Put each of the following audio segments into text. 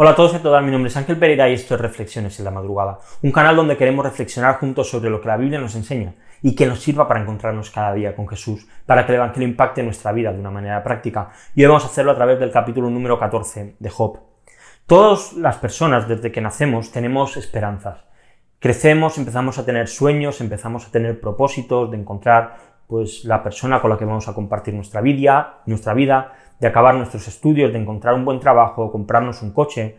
Hola a todos y a todas, mi nombre es Ángel Pereira y esto es Reflexiones en la Madrugada, un canal donde queremos reflexionar juntos sobre lo que la Biblia nos enseña y que nos sirva para encontrarnos cada día con Jesús, para que el Evangelio impacte nuestra vida de una manera práctica. Y hoy vamos a hacerlo a través del capítulo número 14 de Job. Todas las personas desde que nacemos tenemos esperanzas. Crecemos, empezamos a tener sueños, empezamos a tener propósitos de encontrar pues la persona con la que vamos a compartir nuestra vida, nuestra vida, de acabar nuestros estudios, de encontrar un buen trabajo, comprarnos un coche,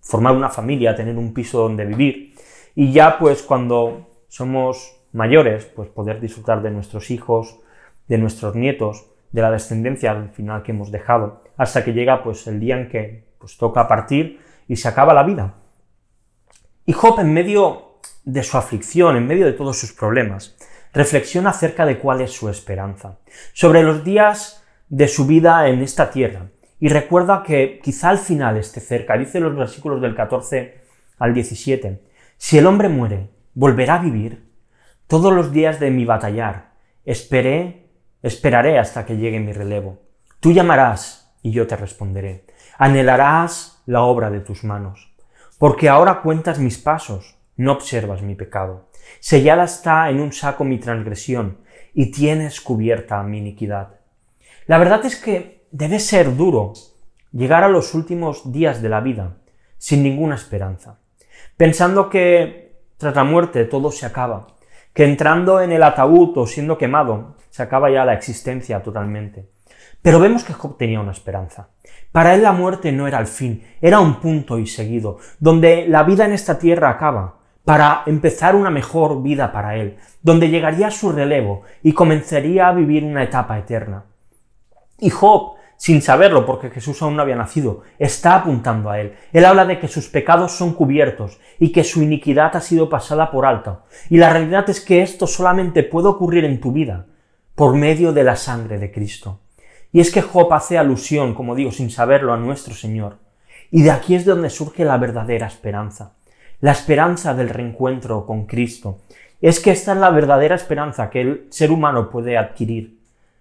formar una familia, tener un piso donde vivir. Y ya pues cuando somos mayores, pues poder disfrutar de nuestros hijos, de nuestros nietos, de la descendencia al final que hemos dejado, hasta que llega pues el día en que pues toca partir y se acaba la vida. Y Job en medio de su aflicción, en medio de todos sus problemas, reflexiona acerca de cuál es su esperanza, sobre los días de su vida en esta tierra. Y recuerda que quizá al final esté cerca, dice los versículos del 14 al 17, si el hombre muere, volverá a vivir. Todos los días de mi batallar, esperé, esperaré hasta que llegue mi relevo. Tú llamarás y yo te responderé. Anhelarás la obra de tus manos. Porque ahora cuentas mis pasos, no observas mi pecado. Sellada está en un saco mi transgresión y tienes cubierta mi iniquidad. La verdad es que debe ser duro llegar a los últimos días de la vida sin ninguna esperanza, pensando que tras la muerte todo se acaba, que entrando en el ataúd o siendo quemado se acaba ya la existencia totalmente. Pero vemos que Job tenía una esperanza. Para él la muerte no era el fin, era un punto y seguido, donde la vida en esta tierra acaba, para empezar una mejor vida para él, donde llegaría su relevo y comenzaría a vivir una etapa eterna. Y Job, sin saberlo porque Jesús aún no había nacido, está apuntando a él. Él habla de que sus pecados son cubiertos y que su iniquidad ha sido pasada por alto. Y la realidad es que esto solamente puede ocurrir en tu vida por medio de la sangre de Cristo. Y es que Job hace alusión, como digo, sin saberlo, a nuestro Señor. Y de aquí es de donde surge la verdadera esperanza. La esperanza del reencuentro con Cristo. Es que esta es la verdadera esperanza que el ser humano puede adquirir.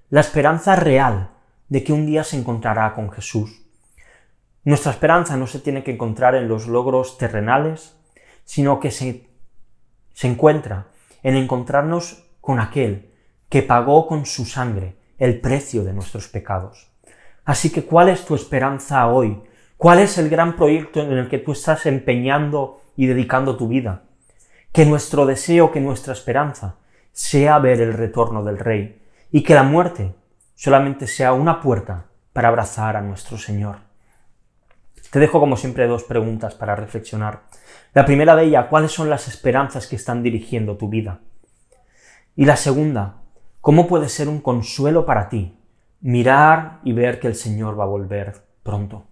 La esperanza real de que un día se encontrará con Jesús. Nuestra esperanza no se tiene que encontrar en los logros terrenales, sino que se, se encuentra en encontrarnos con aquel que pagó con su sangre el precio de nuestros pecados. Así que, ¿cuál es tu esperanza hoy? ¿Cuál es el gran proyecto en el que tú estás empeñando y dedicando tu vida? Que nuestro deseo, que nuestra esperanza sea ver el retorno del Rey y que la muerte solamente sea una puerta para abrazar a nuestro Señor. Te dejo como siempre dos preguntas para reflexionar. La primera de ellas, ¿cuáles son las esperanzas que están dirigiendo tu vida? Y la segunda, ¿cómo puede ser un consuelo para ti mirar y ver que el Señor va a volver pronto?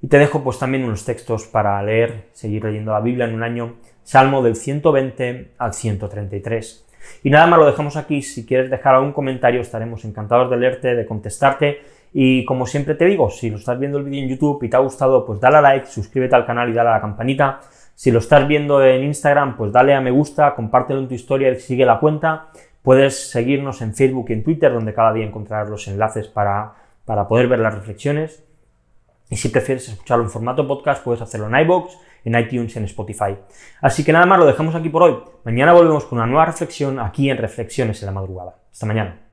Y te dejo pues también unos textos para leer, seguir leyendo la Biblia en un año, Salmo del 120 al 133. Y nada más lo dejamos aquí. Si quieres dejar algún comentario, estaremos encantados de leerte, de contestarte. Y como siempre te digo, si lo estás viendo el vídeo en YouTube y te ha gustado, pues dale a like, suscríbete al canal y dale a la campanita. Si lo estás viendo en Instagram, pues dale a me gusta, compártelo en tu historia y sigue la cuenta. Puedes seguirnos en Facebook y en Twitter, donde cada día encontrarás los enlaces para, para poder ver las reflexiones. Y si prefieres escucharlo en formato podcast, puedes hacerlo en iBox en iTunes en Spotify. Así que nada más, lo dejamos aquí por hoy. Mañana volvemos con una nueva reflexión aquí en Reflexiones en la Madrugada. Hasta mañana.